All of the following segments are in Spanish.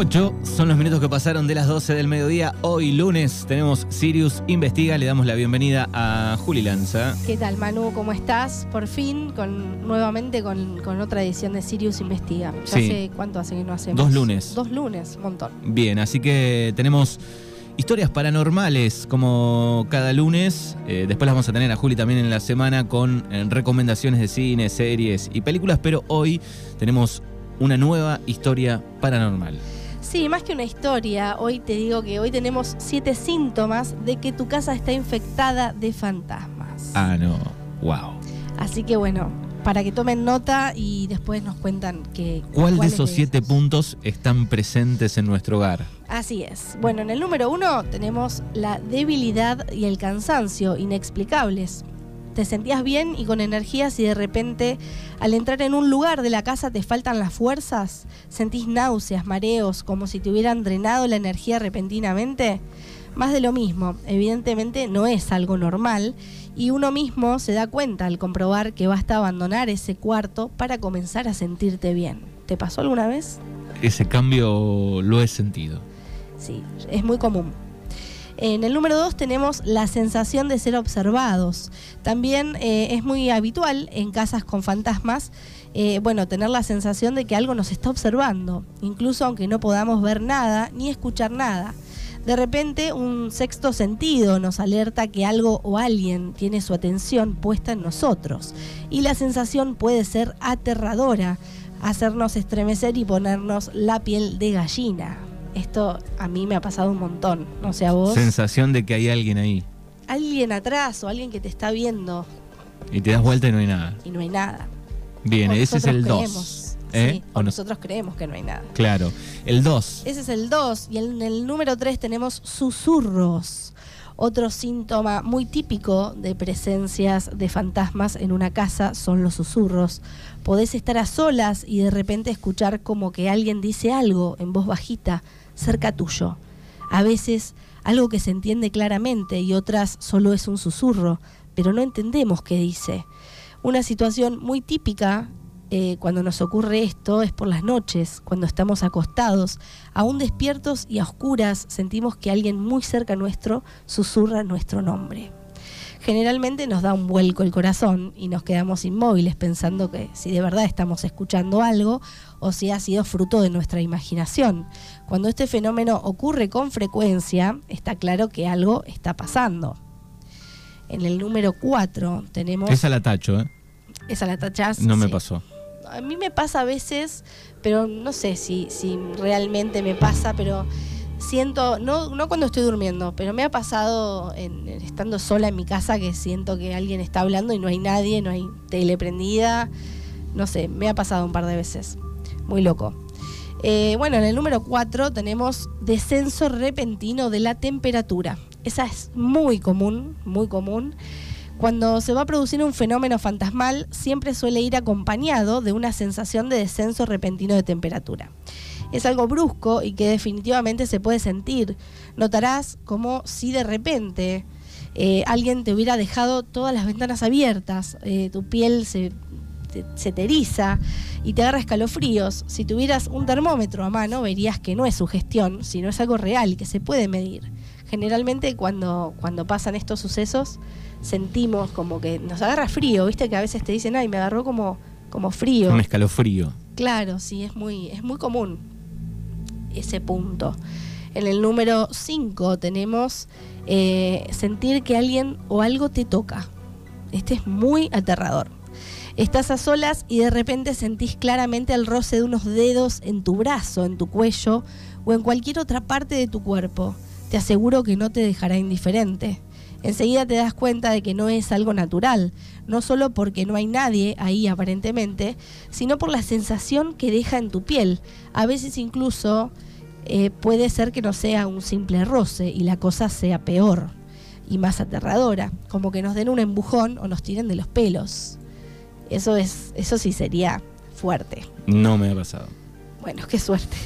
8 son los minutos que pasaron de las 12 del mediodía. Hoy lunes tenemos Sirius Investiga. Le damos la bienvenida a Juli Lanza. ¿Qué tal, Manu? ¿Cómo estás? Por fin, con, nuevamente con, con otra edición de Sirius Investiga. Ya Sí. sé cuánto hace que no hacemos. Dos lunes. Dos lunes, un montón. Bien, así que tenemos historias paranormales como cada lunes. Eh, después las vamos a tener a Juli también en la semana con eh, recomendaciones de cine, series y películas. Pero hoy tenemos una nueva historia paranormal. Sí, más que una historia, hoy te digo que hoy tenemos siete síntomas de que tu casa está infectada de fantasmas. Ah, no. Wow. Así que bueno, para que tomen nota y después nos cuentan que. ¿Cuál de esos siete puntos están presentes en nuestro hogar? Así es. Bueno, en el número uno tenemos la debilidad y el cansancio inexplicables. Te sentías bien y con energías y de repente al entrar en un lugar de la casa te faltan las fuerzas, sentís náuseas, mareos, como si te hubieran drenado la energía repentinamente. Más de lo mismo, evidentemente no es algo normal y uno mismo se da cuenta al comprobar que basta abandonar ese cuarto para comenzar a sentirte bien. ¿Te pasó alguna vez? Ese cambio lo he sentido. Sí, es muy común. En el número 2 tenemos la sensación de ser observados. También eh, es muy habitual en casas con fantasmas, eh, bueno, tener la sensación de que algo nos está observando, incluso aunque no podamos ver nada ni escuchar nada. De repente un sexto sentido nos alerta que algo o alguien tiene su atención puesta en nosotros. Y la sensación puede ser aterradora, hacernos estremecer y ponernos la piel de gallina. Esto a mí me ha pasado un montón. No sé a vos. Sensación de que hay alguien ahí. alguien atrás o alguien que te está viendo Y te das vuelta y no hay nada. y no hay nada. Bien, O ese es el creemos. 2. Sí, o nosotros creemos que no hay nada. Claro. El 2. Ese es el 2. Y en el número 3 tenemos susurros. Otro síntoma muy típico de presencias de fantasmas en una casa son los susurros. Podés estar a solas y de repente escuchar como que alguien dice algo en voz bajita cerca tuyo. A veces algo que se entiende claramente y otras solo es un susurro, pero no entendemos qué dice. Una situación muy típica eh, cuando nos ocurre esto es por las noches, cuando estamos acostados, aún despiertos y a oscuras, sentimos que alguien muy cerca nuestro susurra nuestro nombre. Generalmente nos da un vuelco el corazón y nos quedamos inmóviles pensando que si de verdad estamos escuchando algo o si ha sido fruto de nuestra imaginación. Cuando este fenómeno ocurre con frecuencia, está claro que algo está pasando. En el número 4 tenemos... Esa la tacho, ¿eh? Esa la tachás. No me pasó. A mí me pasa a veces, pero no sé si, si realmente me pasa, pero siento, no, no cuando estoy durmiendo, pero me ha pasado en, estando sola en mi casa que siento que alguien está hablando y no hay nadie, no hay tele prendida. No sé, me ha pasado un par de veces. Muy loco. Eh, bueno, en el número 4 tenemos descenso repentino de la temperatura. Esa es muy común, muy común. Cuando se va a producir un fenómeno fantasmal, siempre suele ir acompañado de una sensación de descenso repentino de temperatura. Es algo brusco y que definitivamente se puede sentir. Notarás como si de repente eh, alguien te hubiera dejado todas las ventanas abiertas, eh, tu piel se, te, se te eriza y te agarra escalofríos. Si tuvieras un termómetro a mano, verías que no es sugestión, sino es algo real que se puede medir. Generalmente cuando, cuando pasan estos sucesos, sentimos como que nos agarra frío, viste que a veces te dicen, ay, me agarró como, como frío. Un escalofrío. Claro, sí, es muy, es muy común ese punto. En el número 5 tenemos eh, sentir que alguien o algo te toca. Este es muy aterrador. Estás a solas y de repente sentís claramente el roce de unos dedos en tu brazo, en tu cuello o en cualquier otra parte de tu cuerpo. Te aseguro que no te dejará indiferente. Enseguida te das cuenta de que no es algo natural, no solo porque no hay nadie ahí aparentemente, sino por la sensación que deja en tu piel. A veces incluso eh, puede ser que no sea un simple roce y la cosa sea peor y más aterradora, como que nos den un embujón o nos tiren de los pelos. Eso es, eso sí sería fuerte. No me ha pasado. Bueno, qué suerte.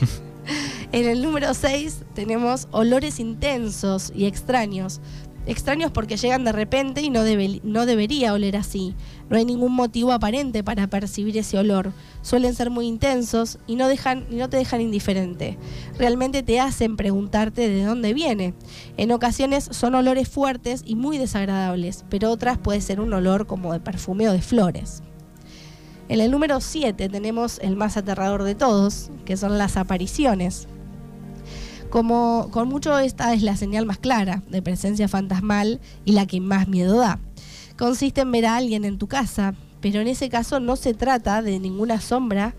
en el número 6 tenemos olores intensos y extraños. Extraños porque llegan de repente y no, no debería oler así. No hay ningún motivo aparente para percibir ese olor. Suelen ser muy intensos y no, dejan, y no te dejan indiferente. Realmente te hacen preguntarte de dónde viene. En ocasiones son olores fuertes y muy desagradables, pero otras puede ser un olor como de perfume o de flores. En el número 7 tenemos el más aterrador de todos, que son las apariciones. Como con mucho esta es la señal más clara de presencia fantasmal y la que más miedo da. Consiste en ver a alguien en tu casa, pero en ese caso no se trata de ninguna sombra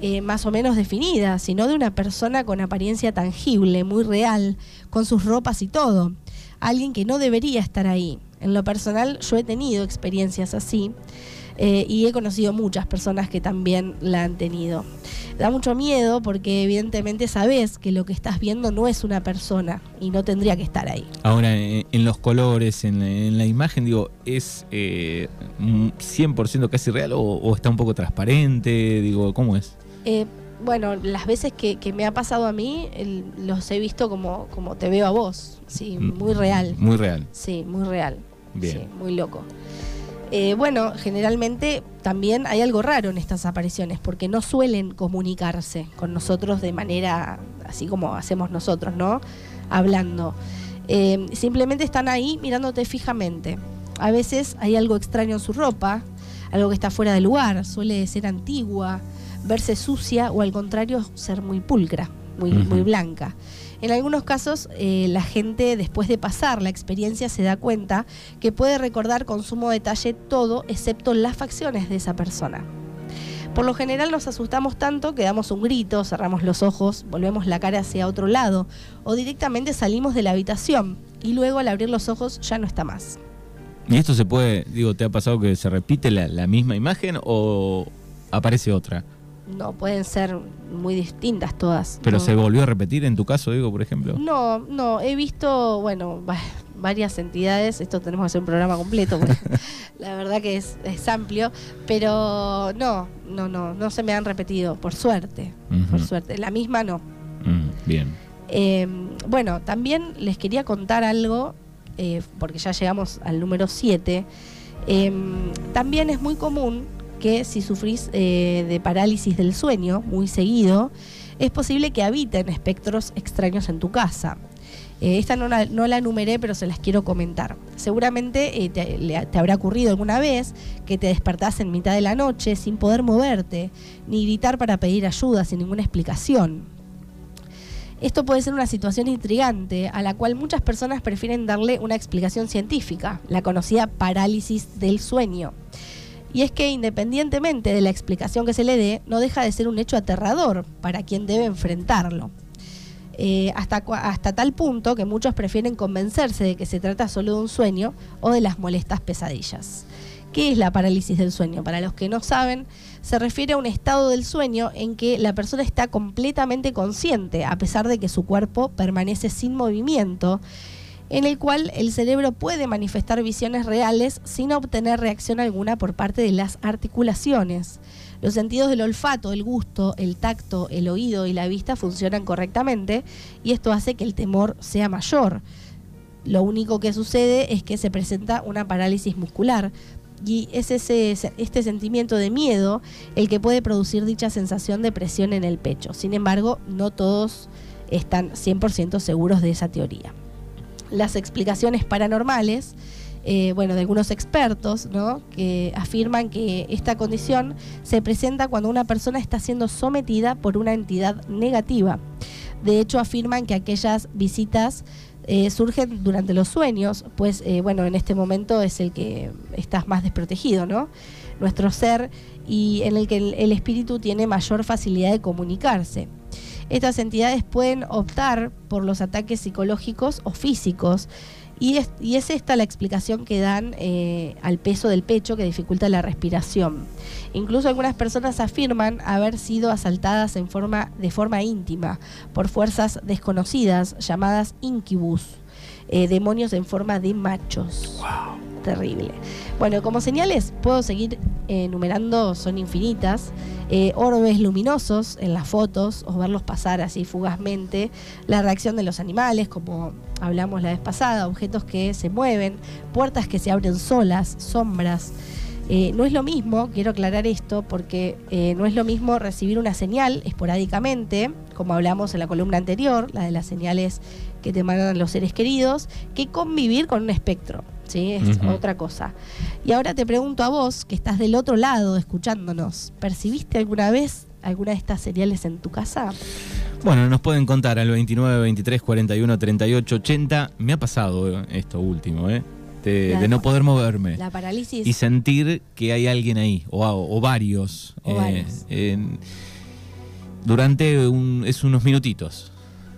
eh, más o menos definida, sino de una persona con apariencia tangible, muy real, con sus ropas y todo. Alguien que no debería estar ahí. En lo personal yo he tenido experiencias así eh, y he conocido muchas personas que también la han tenido. Da mucho miedo porque evidentemente sabes que lo que estás viendo no es una persona y no tendría que estar ahí. Ahora, en los colores, en, la imagen, digo, ¿es 100% eh, casi real o, está un poco transparente? Digo, ¿cómo es? Eh, bueno, las veces que, me ha pasado a mí, los he visto como, como te veo a vos. Sí, mm, muy real. Muy real. Sí, muy real. Bien. Sí, muy loco. Eh, bueno, generalmente también hay algo raro en estas apariciones, porque no suelen comunicarse con nosotros de manera así como hacemos nosotros, ¿no? Hablando. Eh, simplemente están ahí mirándote fijamente. A veces hay algo extraño en su ropa, algo que está fuera de lugar, suele ser antigua, verse sucia o al contrario ser muy pulcra, muy, muy blanca. En algunos casos, eh, la gente después de pasar la experiencia se da cuenta que puede recordar con sumo detalle todo excepto las facciones de esa persona. Por lo general nos asustamos tanto que damos un grito, cerramos los ojos, volvemos la cara hacia otro lado o directamente salimos de la habitación y luego al abrir los ojos ya no está más. ¿Y esto se puede, digo, te ha pasado que se repite la misma imagen o aparece otra? No pueden ser muy distintas todas. ¿Pero se volvió a repetir en tu caso, digo, por ejemplo? No, no, he visto, bueno, varias entidades, esto tenemos que hacer un programa completo, porque la verdad que es, amplio, pero no, no, no, no se me han repetido, por suerte, por suerte. La misma no. Mm, bien. Em, bueno, también les quería contar algo, eh, porque ya llegamos al número 7. Em, también es muy común que si sufrís eh, de parálisis del sueño muy seguido, es posible que habiten espectros extraños en tu casa. Eh, esta no la, no enumeré, pero se las quiero comentar. Seguramente eh, te, habrá ocurrido alguna vez que te despertás en mitad de la noche sin poder moverte, ni gritar para pedir ayuda sin ninguna explicación. Esto puede ser una situación intrigante a la cual muchas personas prefieren darle una explicación científica, la conocida parálisis del sueño. Y es que independientemente de la explicación que se le dé, no deja de ser un hecho aterrador para quien debe enfrentarlo. Eh, hasta, hasta tal punto que muchos prefieren convencerse de que se trata solo de un sueño o de las molestas pesadillas. ¿Qué es la parálisis del sueño? Para los que no saben, se refiere a un estado del sueño en que la persona está completamente consciente, a pesar de que su cuerpo permanece sin movimiento en el cual el cerebro puede manifestar visiones reales sin obtener reacción alguna por parte de las articulaciones. Los sentidos del olfato, el gusto, el tacto, el oído y la vista funcionan correctamente y esto hace que el temor sea mayor. Lo único que sucede es que se presenta una parálisis muscular, y es ese, este sentimiento de miedo el que puede producir dicha sensación de presión en el pecho. Sin embargo, no todos están 100% seguros de esa teoría las explicaciones paranormales, eh, bueno, de algunos expertos, ¿no? que afirman que esta condición se presenta cuando una persona está siendo sometida por una entidad negativa. De hecho, afirman que aquellas visitas eh, surgen durante los sueños, pues eh, bueno, en este momento es el que estás más desprotegido, ¿no? Nuestro ser y en el que el espíritu tiene mayor facilidad de comunicarse. Estas entidades pueden optar por los ataques psicológicos o físicos. Y es, esta la explicación que dan eh, al peso del pecho que dificulta la respiración. Incluso algunas personas afirman haber sido asaltadas en forma, de forma íntima por fuerzas desconocidas llamadas incubus, eh, demonios en forma de machos. Terrible. Bueno, como señales puedo seguir enumerando son infinitas. Eh, orbes luminosos en las fotos o verlos pasar así fugazmente. La reacción de los animales, como hablamos la vez pasada, objetos que se mueven, puertas que se abren solas, sombras. Eh, no es lo mismo, quiero aclarar esto, porque eh, no es lo mismo recibir una señal esporádicamente, como hablamos en la columna anterior, la de las señales que te mandan los seres queridos, que convivir con un espectro. ¿Sí? Es otra cosa. Y ahora te pregunto a vos, que estás del otro lado escuchándonos, ¿percibiste alguna vez alguna de estas señales en tu casa? Bueno, nos pueden contar al 29, 23, 41, 38, 80. Me ha pasado eh, esto último, ¿eh? De, no poder moverme. La parálisis. Y sentir que hay alguien ahí, o, o varios. O varios. en- durante un- es unos minutitos.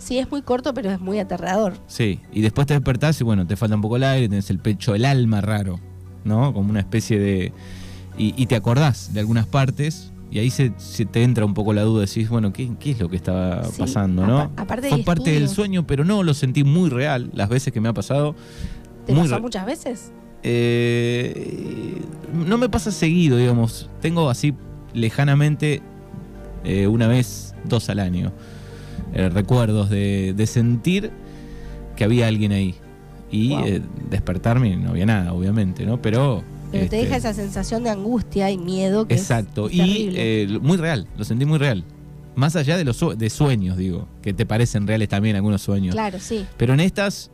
Sí, es muy corto, pero es muy aterrador. Sí, y después te despertás y bueno, te falta un poco el aire, tenés el pecho, el alma raro, ¿no? Como una especie de... Y, y te acordás de algunas partes y ahí se, se te entra un poco la duda, decís, bueno, ¿qué, qué es lo que estaba Sí, pasando, no? apa- aparte Fue parte del sueño, pero no, lo sentí muy real las veces que me ha pasado. ¿Te pasó muchas veces? Eh, no me pasa seguido, digamos. Tengo así lejanamente eh, una vez, dos al año. Eh, recuerdos de, de sentir que había alguien ahí. Y Wow. eh, despertarme y no había nada, obviamente, ¿no? Pero. Pero te este, deja esa sensación de angustia y miedo que Exacto. es y eh, muy real, lo sentí muy real. Más allá de los de sueños, digo, que te parecen reales también algunos sueños. Claro, sí. Pero en estas,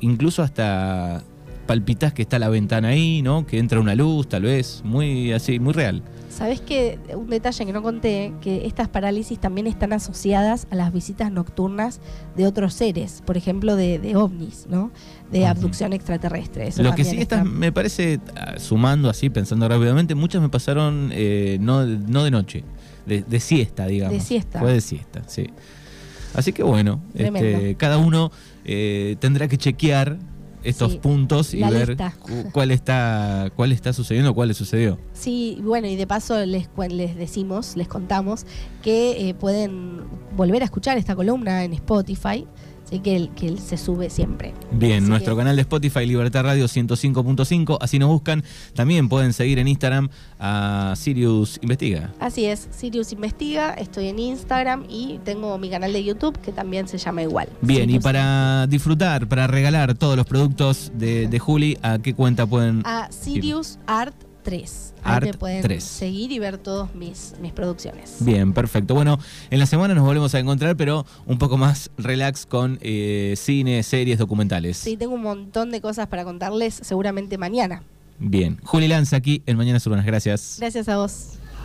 incluso hasta palpitas que está la ventana ahí, ¿no? Que entra una luz, tal vez, muy así, muy real. ¿Sabés que un detalle que no conté? Que estas parálisis también están asociadas a las visitas nocturnas de otros seres, por ejemplo, de, de ovnis, ¿no? De abducción extraterrestre. Eso Lo que sí estas, me parece, ah, sumando así, pensando rápidamente, muchas me pasaron eh, no, no de noche, de, de siesta, digamos. De siesta. Fue de siesta, sí. Así que bueno, este, cada uno eh, tendrá que chequear estos Sí, puntos y ver lista. cuál está, cuál está sucediendo, cuál le sucedió. Sí, bueno, y de paso les, les decimos, les contamos que eh, pueden volver a escuchar esta columna en Spotify, así que, que se sube siempre. Bien, Así nuestro que- canal de Spotify, Libertad Radio 105.5, así nos buscan. También pueden seguir en Instagram a Sirius Investiga. Así es, Sirius Investiga, estoy en Instagram y tengo mi canal de YouTube que también se llama igual. Bien, y para disfrutar, para regalar todos los productos de, de Juli, ¿a qué cuenta pueden? a Sirius Art 3. Ahí Art me pueden 3. seguir y ver todas mis, mis producciones. Bien, perfecto. Bueno, en la semana nos volvemos a encontrar, pero un poco más relax con eh, cine, series, documentales. Sí, tengo un montón de cosas para contarles seguramente mañana. Bien, Juli Lanza aquí en Mañanas Urbanas. Gracias. Gracias a vos.